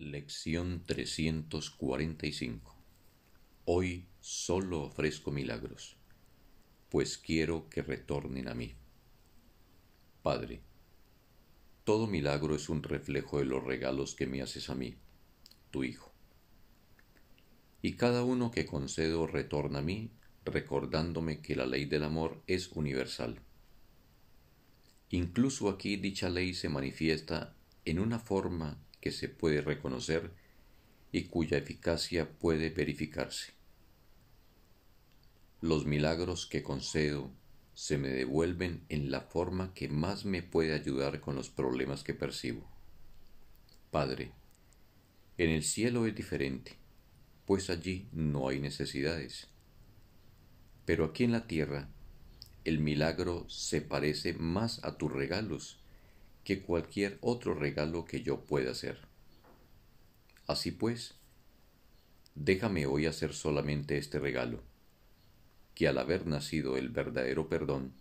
Lección 345 Hoy solo ofrezco milagros, pues quiero que retornen a mí. Padre, todo milagro es un reflejo de los regalos que me haces a mí, tu Hijo. Y cada uno que concedo retorna a mí, recordándome que la ley del amor es universal. Incluso aquí dicha ley se manifiesta en una forma que se puede reconocer y cuya eficacia puede verificarse. Los milagros que concedo se me devuelven en la forma que más me puede ayudar con los problemas que percibo. Padre, en el cielo es diferente, pues allí no hay necesidades. Pero aquí en la tierra, el milagro se parece más a tus regalos que cualquier otro regalo que yo pueda hacer. Así pues, déjame hoy hacer solamente este regalo, que al haber nacido el verdadero perdón,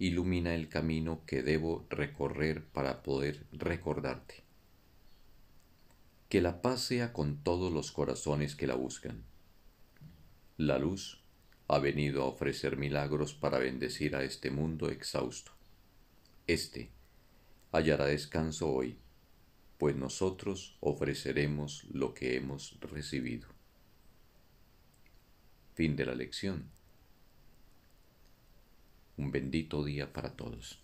ilumina el camino que debo recorrer para poder recordarte. Que la paz sea con todos los corazones que la buscan. La luz ha venido a ofrecer milagros para bendecir a este mundo exhausto. Este hallará descanso hoy, pues nosotros ofreceremos lo que hemos recibido. Fin de la lección. Un bendito día para todos.